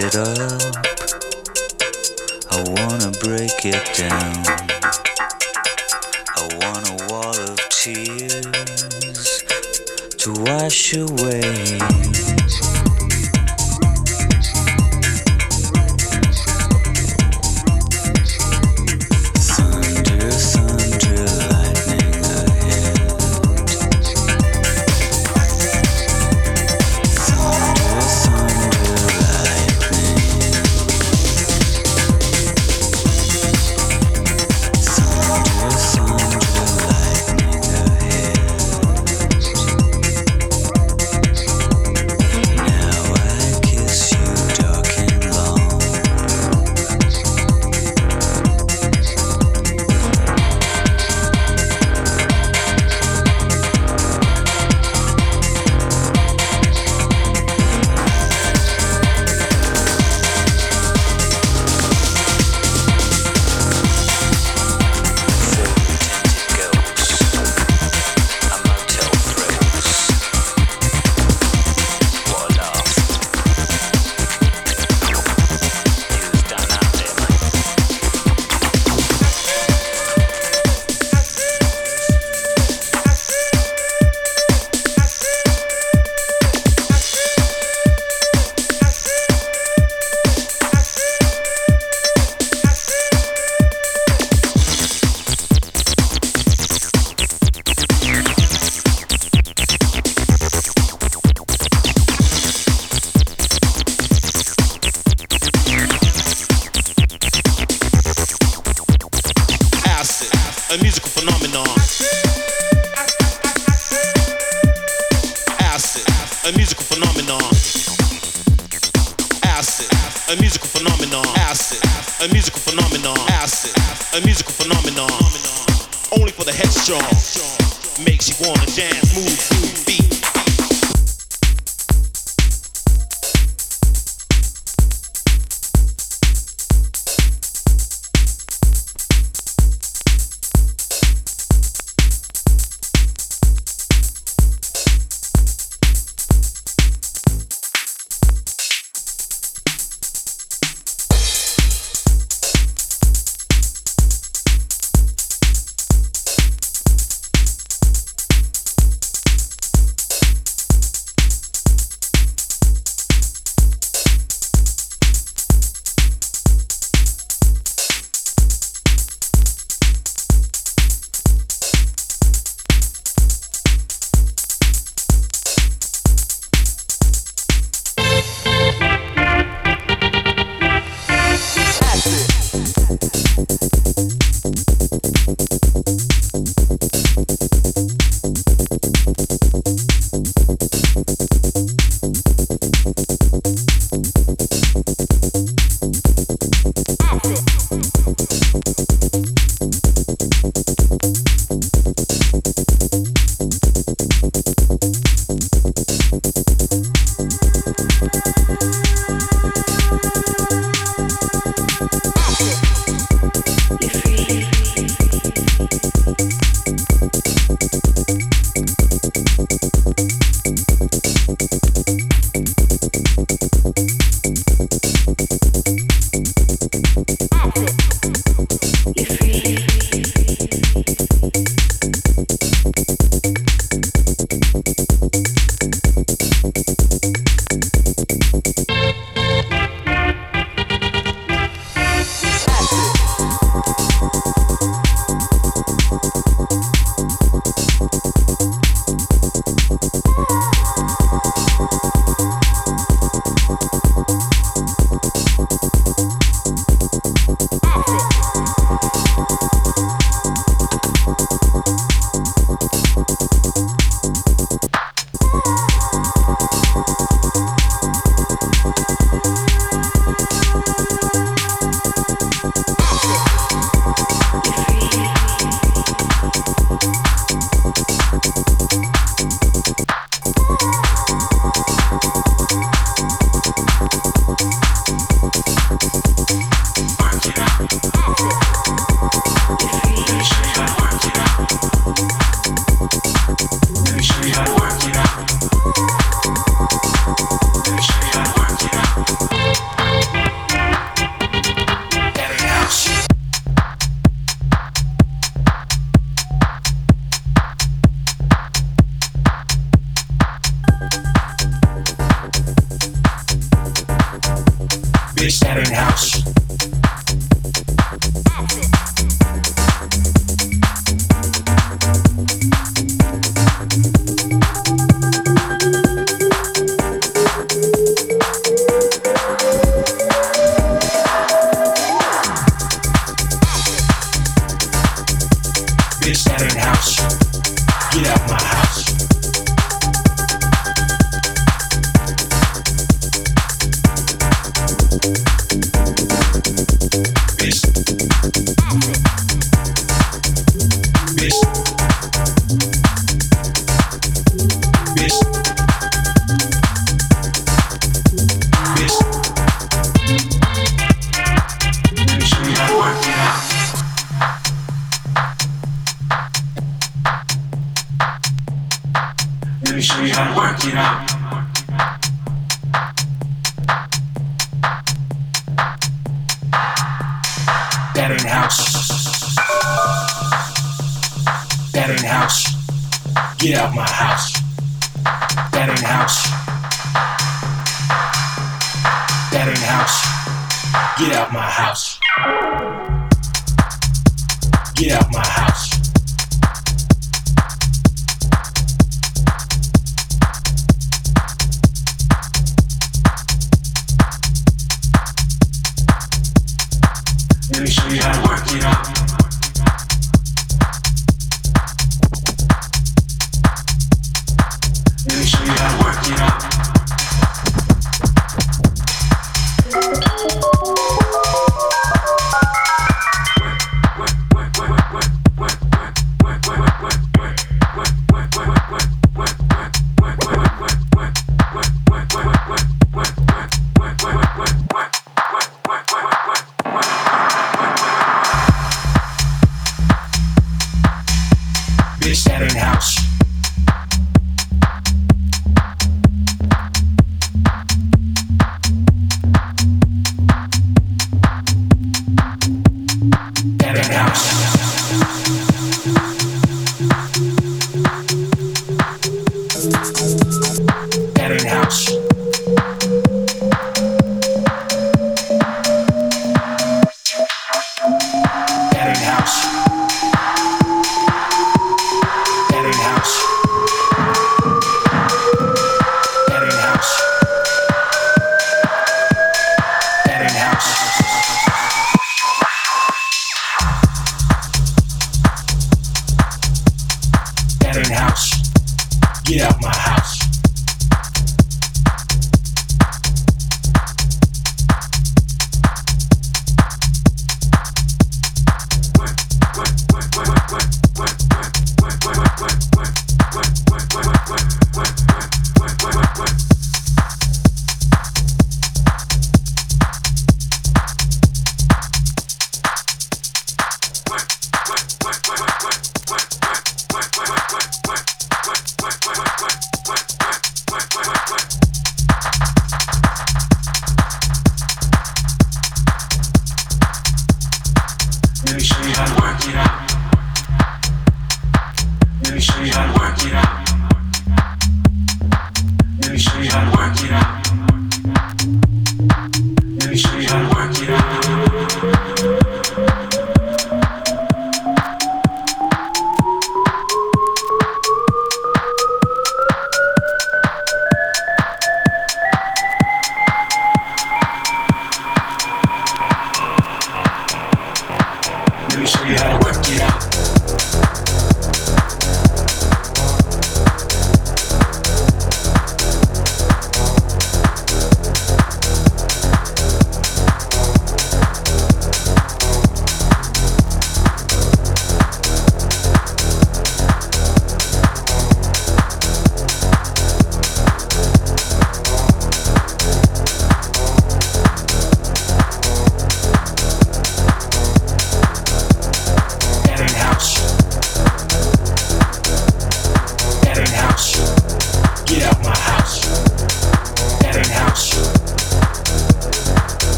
Sun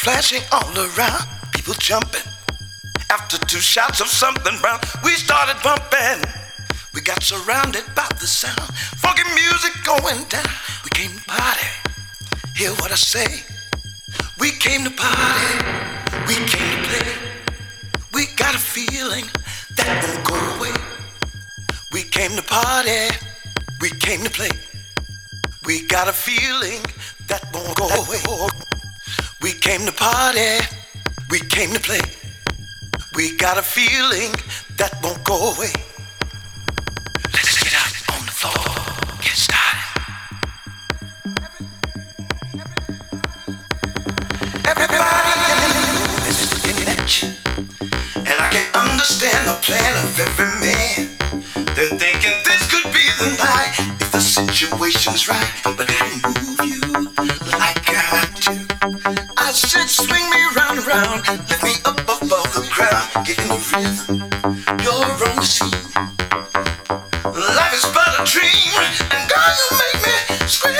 flashing all around, people jumping. After two shots of something brown, we started bumping. We got surrounded by the sound, funky music going down. We came to party, hear what I say. We came to party, we came to play. We got a feeling that won't go away. We came to party, we came to play. We got a feeling that won't go away. We came to party, we came to play. We got a feeling that won't go away. Let's get out on the floor, get started. Everybody is looking at you, and I can understand the plan of every man. They're thinking this could be the night situation's right, but I move you like I do. I said, swing me round and round, lift me up above the ground, get in the rhythm. You're on the scene. Life is but a dream, and girl, you make me scream.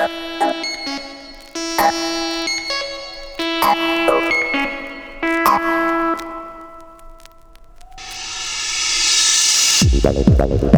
Thank you. Bye.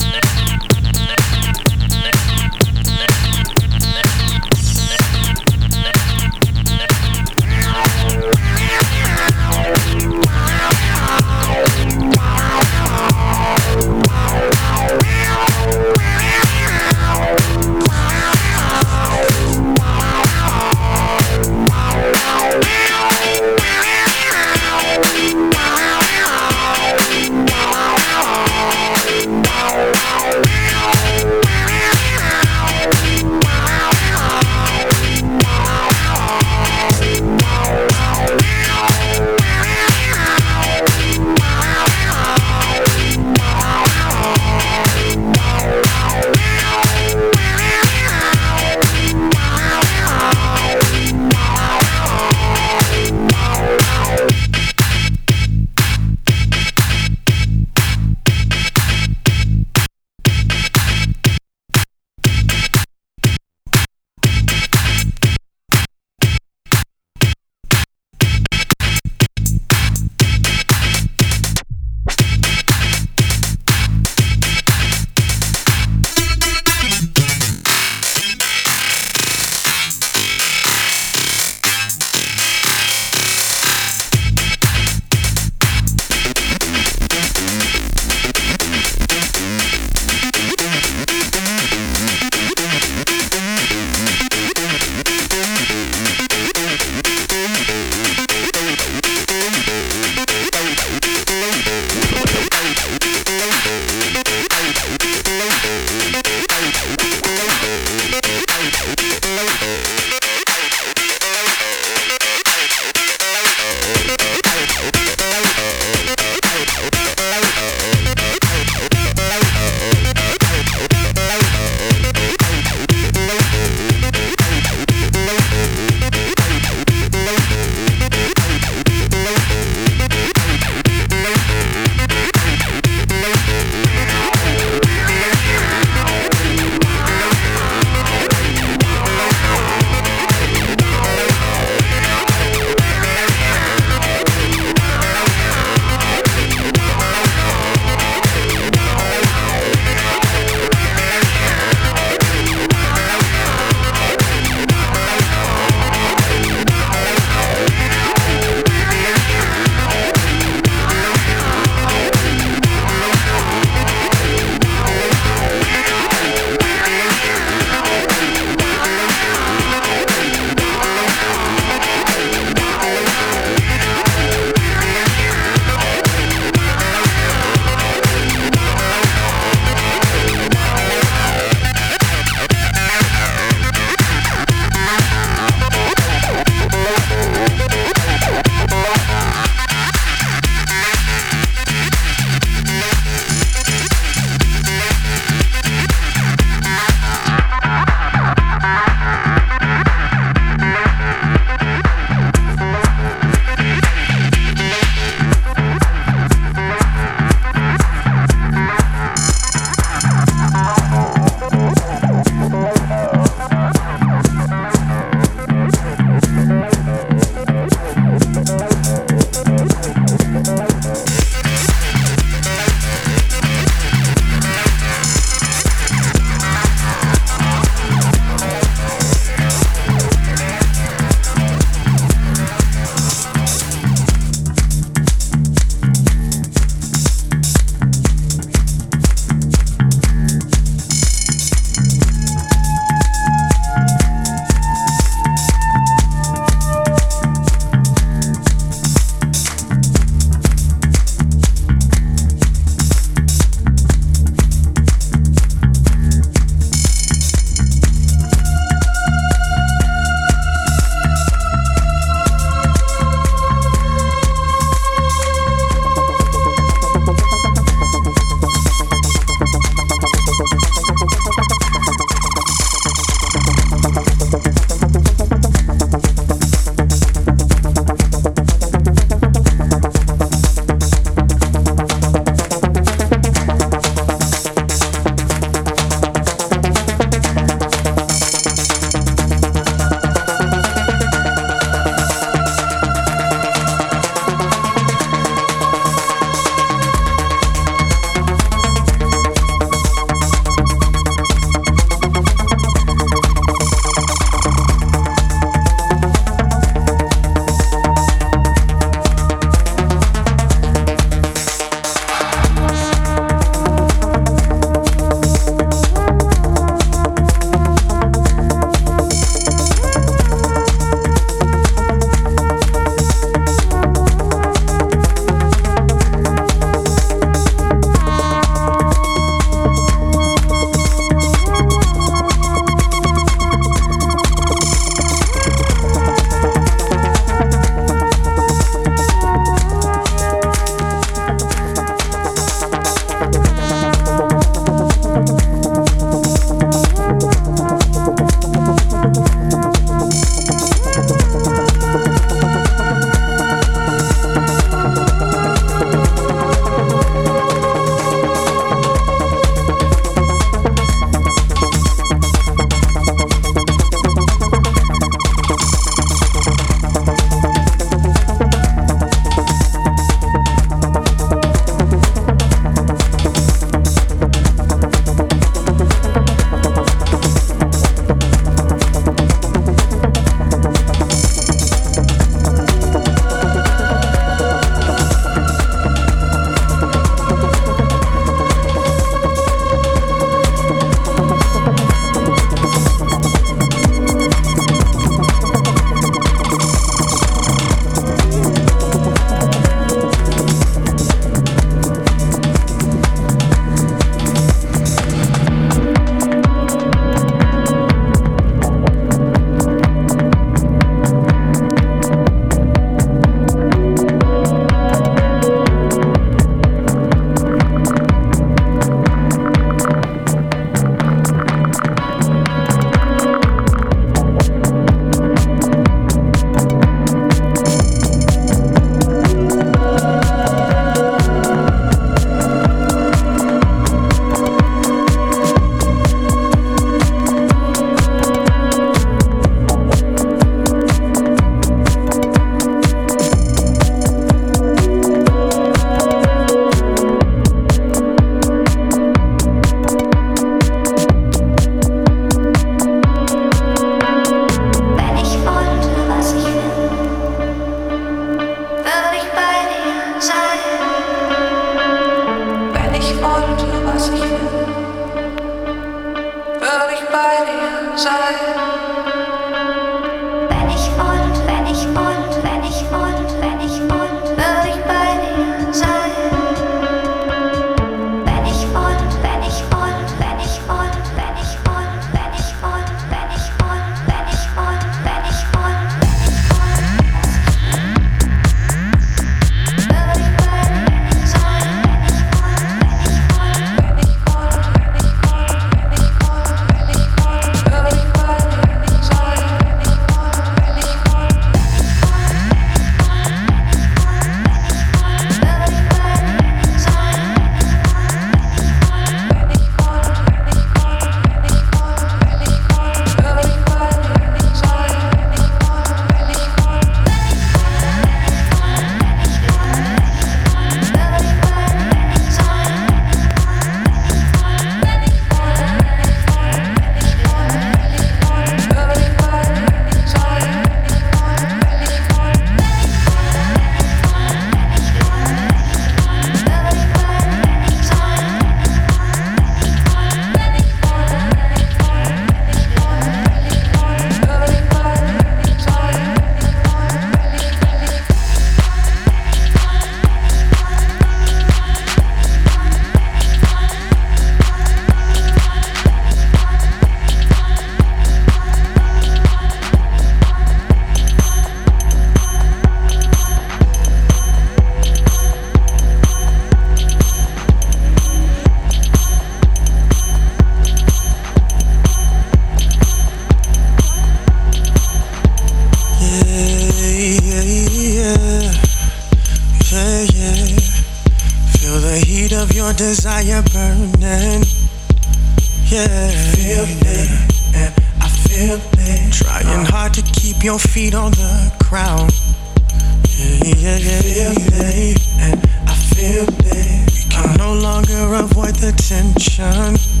attention.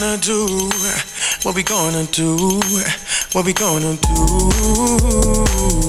gonna do? What we gonna do? What we gonna do?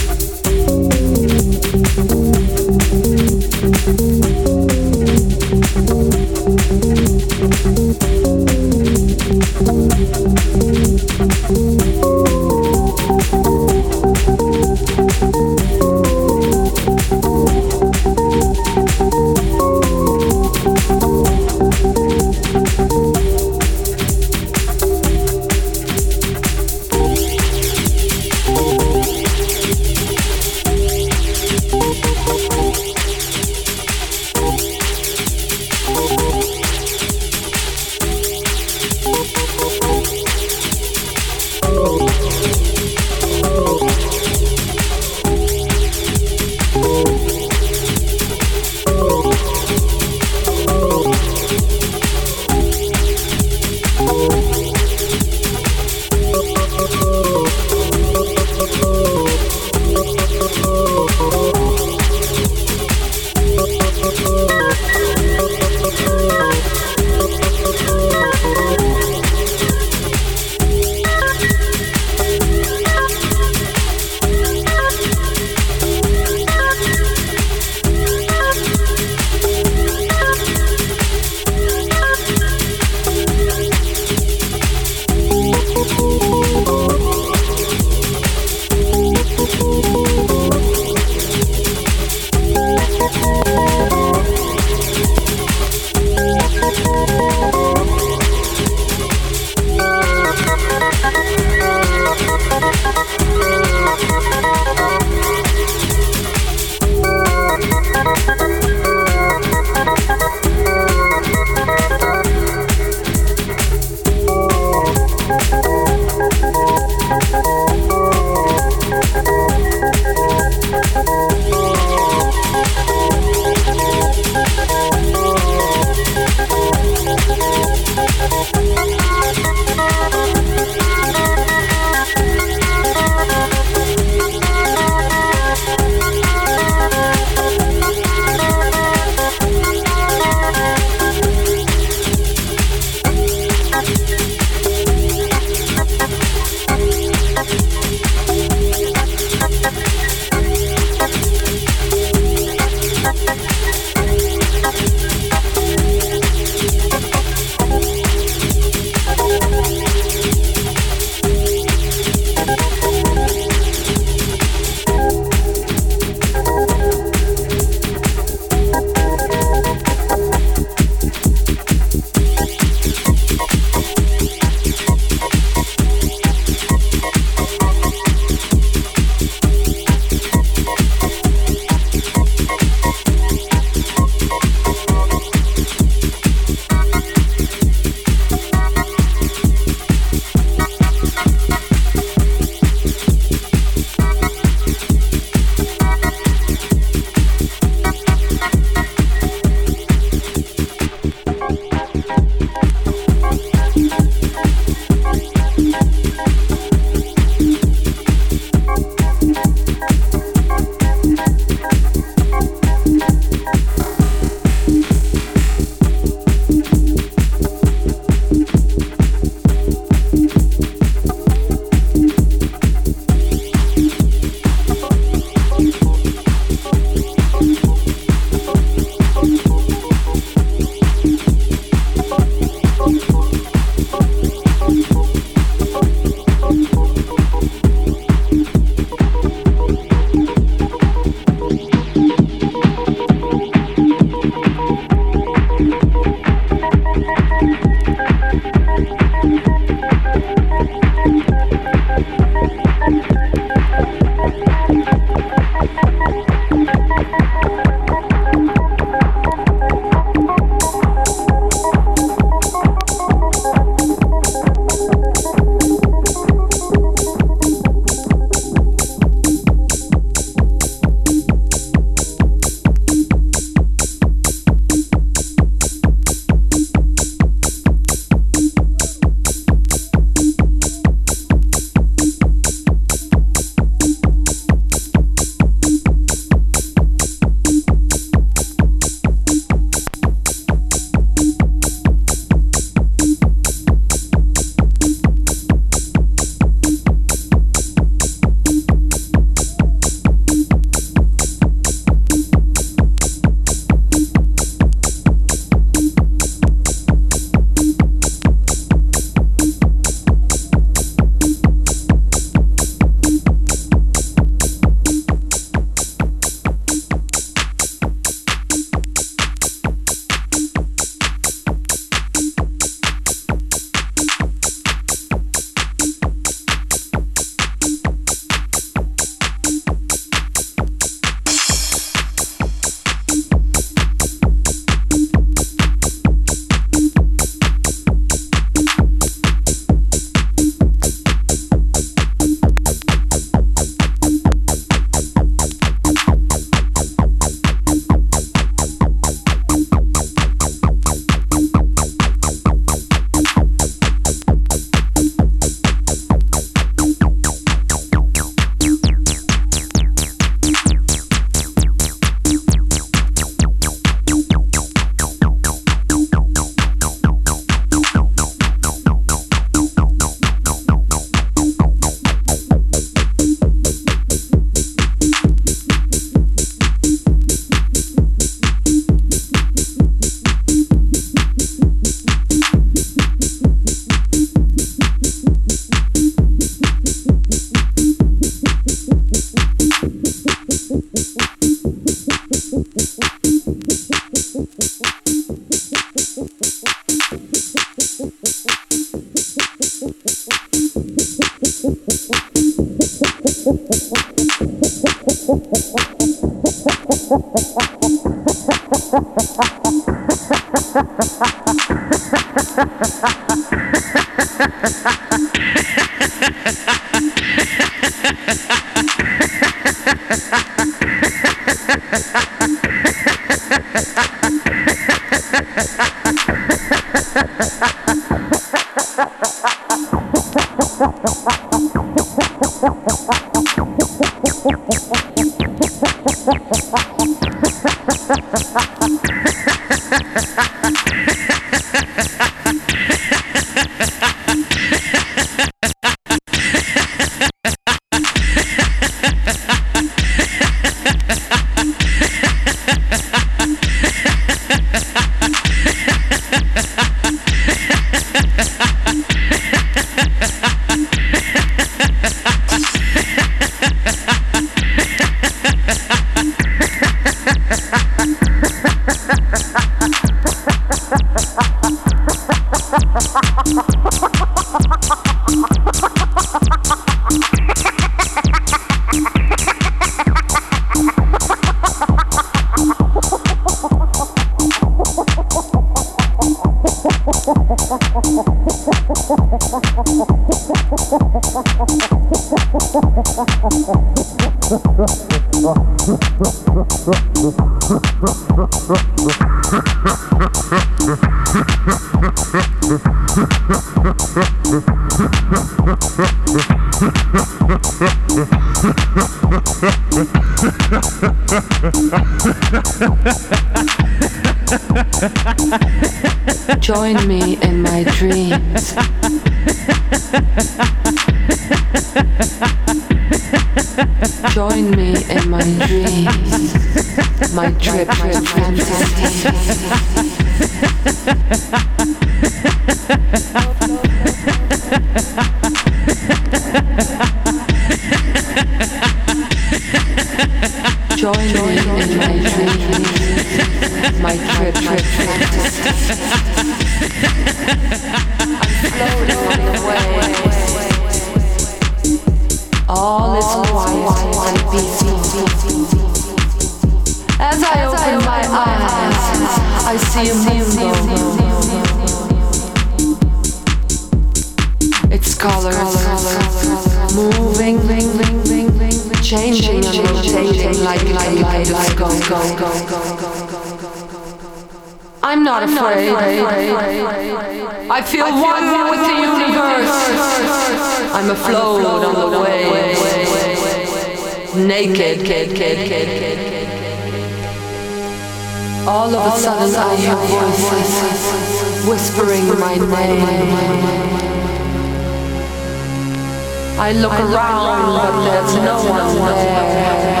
look around, but there's no one there.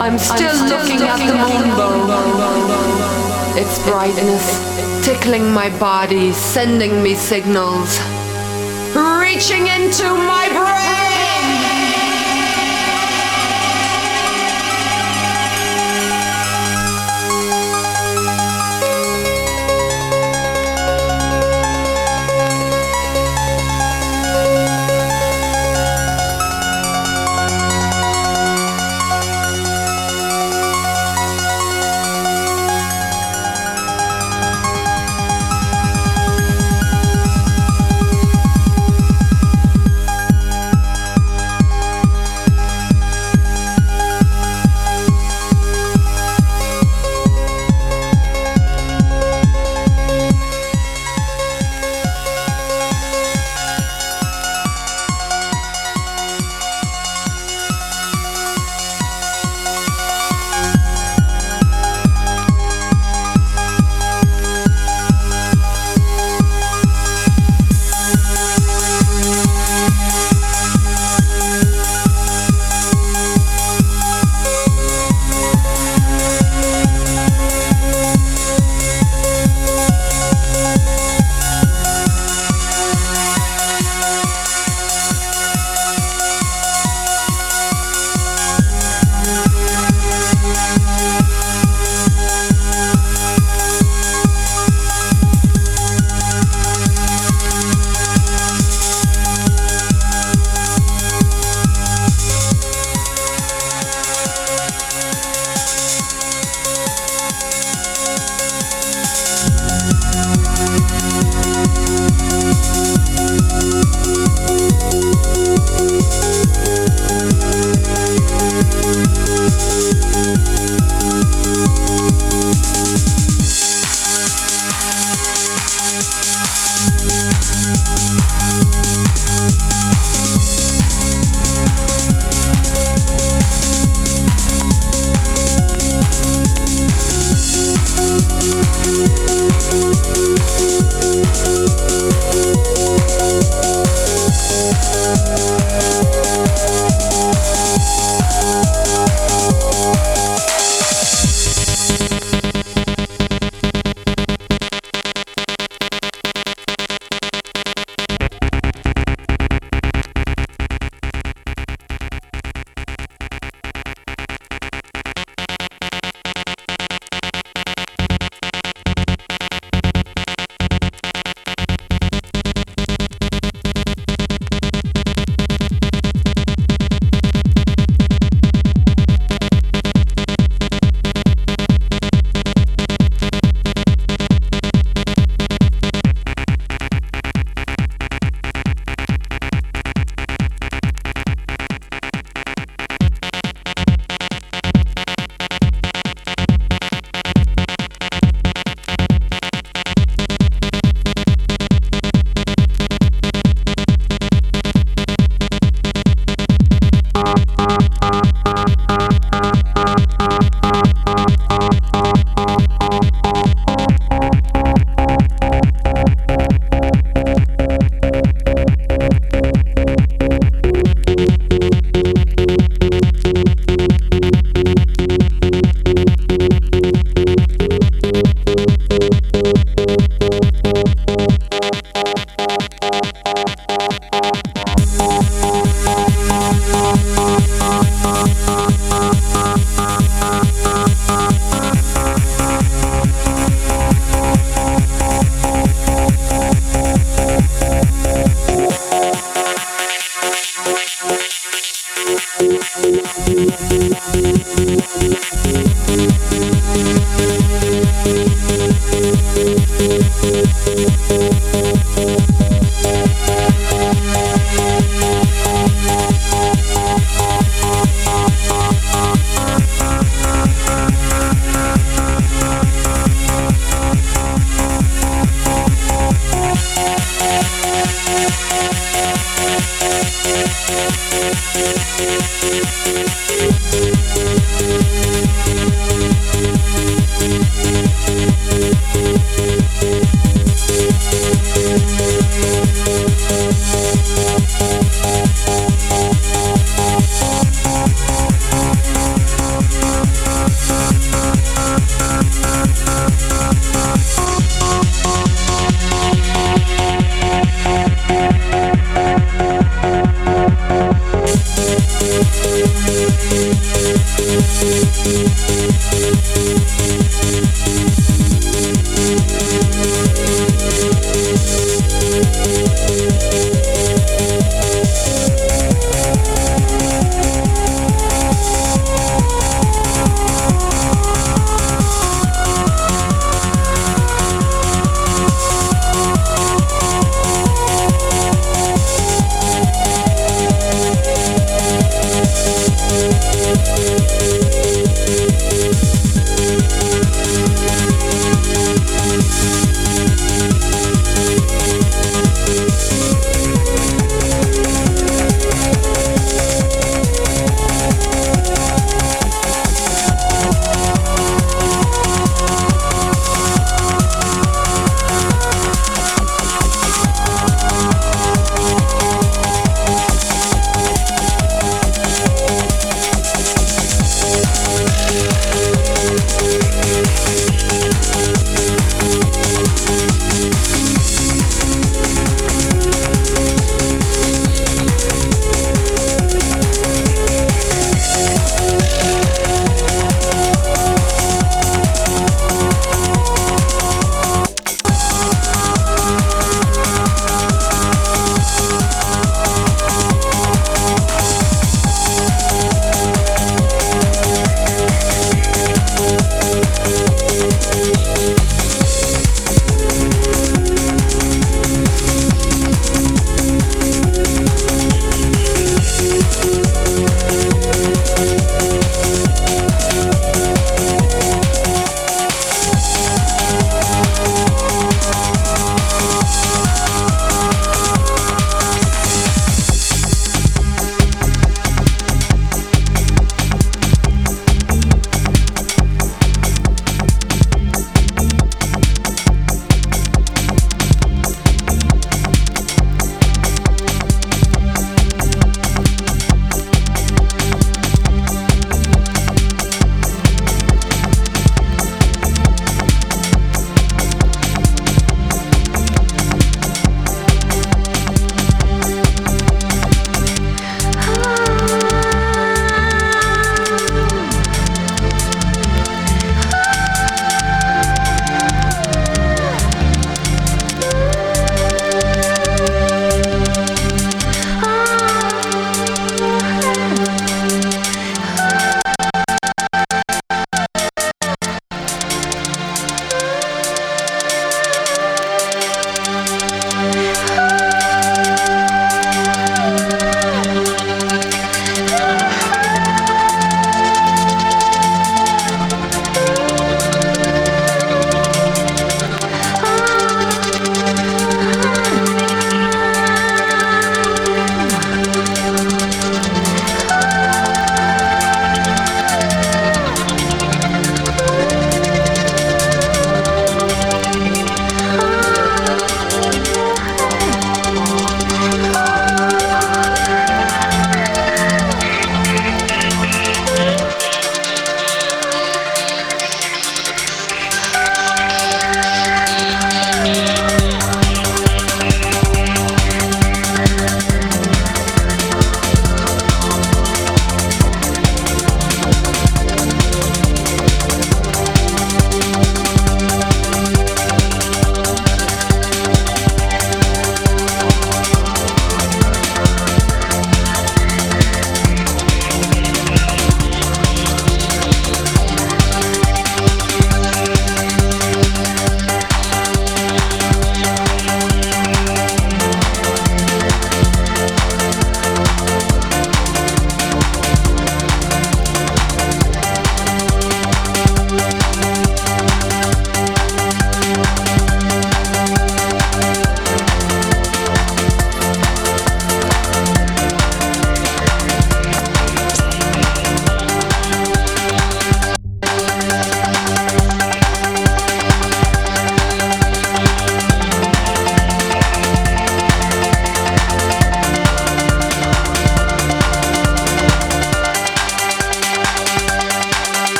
I'm still looking at the moon. Its brightness tickling my body, sending me signals, reaching into my brain.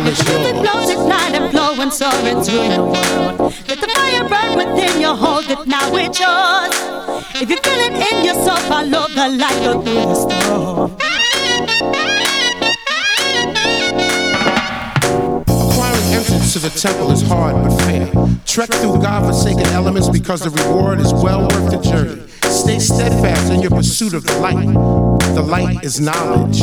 Well, it's yours and flow and soaring through the world. Let the fire burn within you, hold it now, it's yours. If you feel it in yourself, follow the light, go through the storm. Acquiring entrance to the temple is hard but fair. Trek through God-forsaken elements because the reward is well worth the journey. Stay steadfast in your pursuit of the light. The light is knowledge.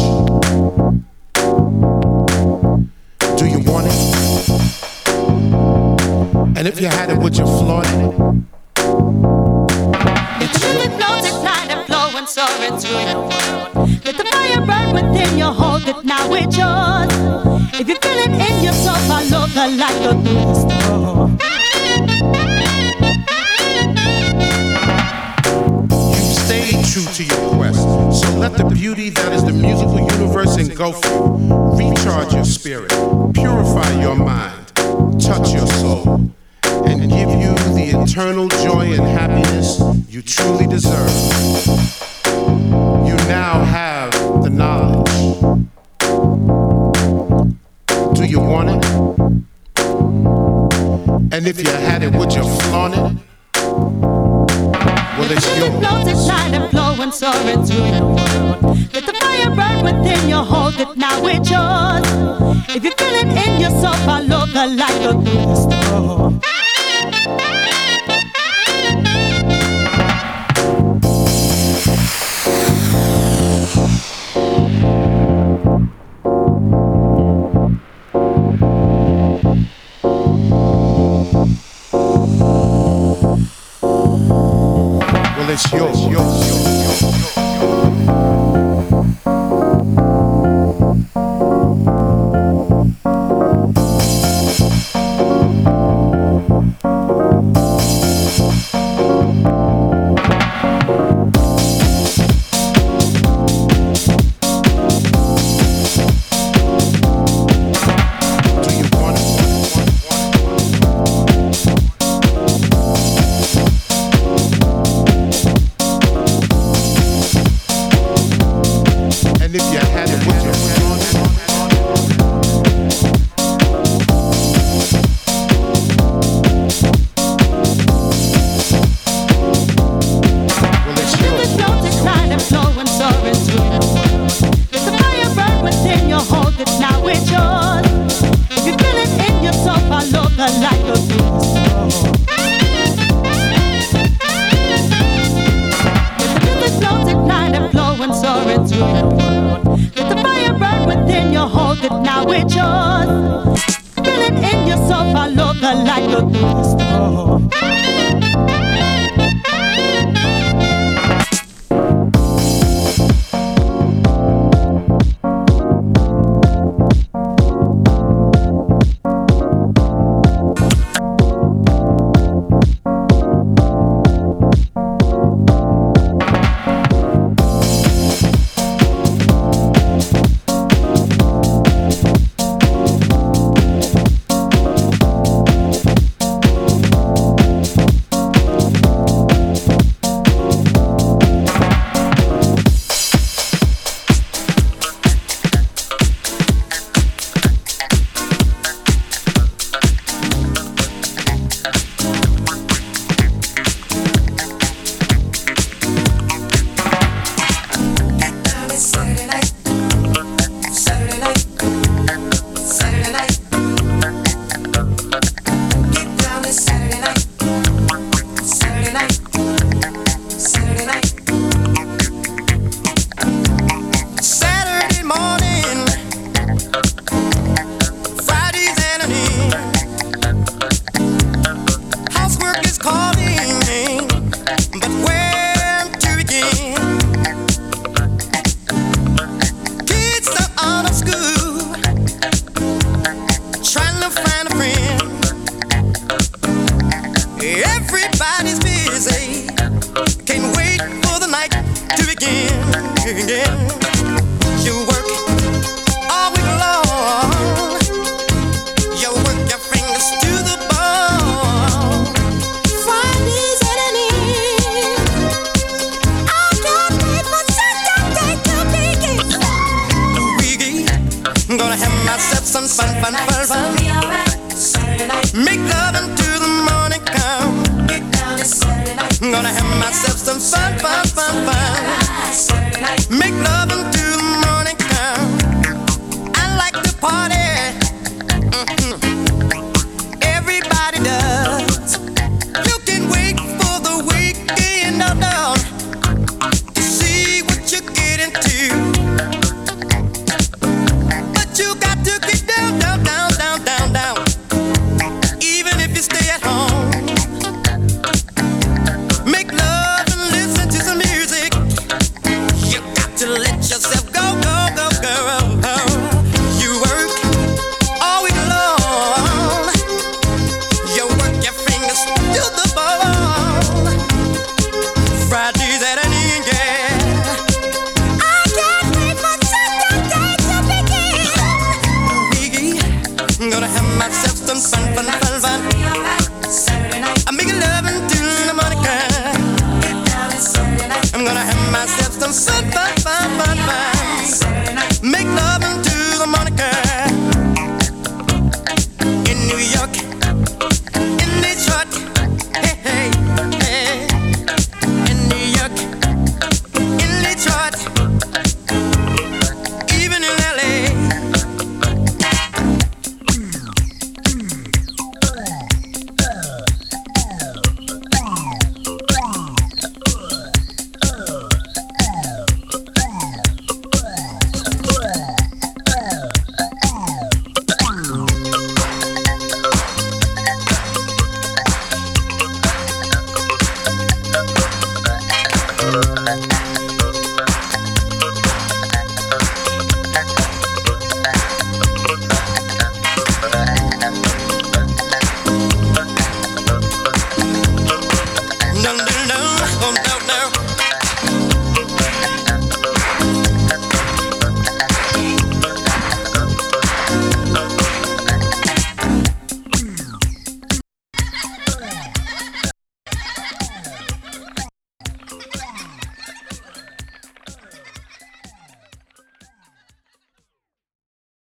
In your soul, follow the light, go through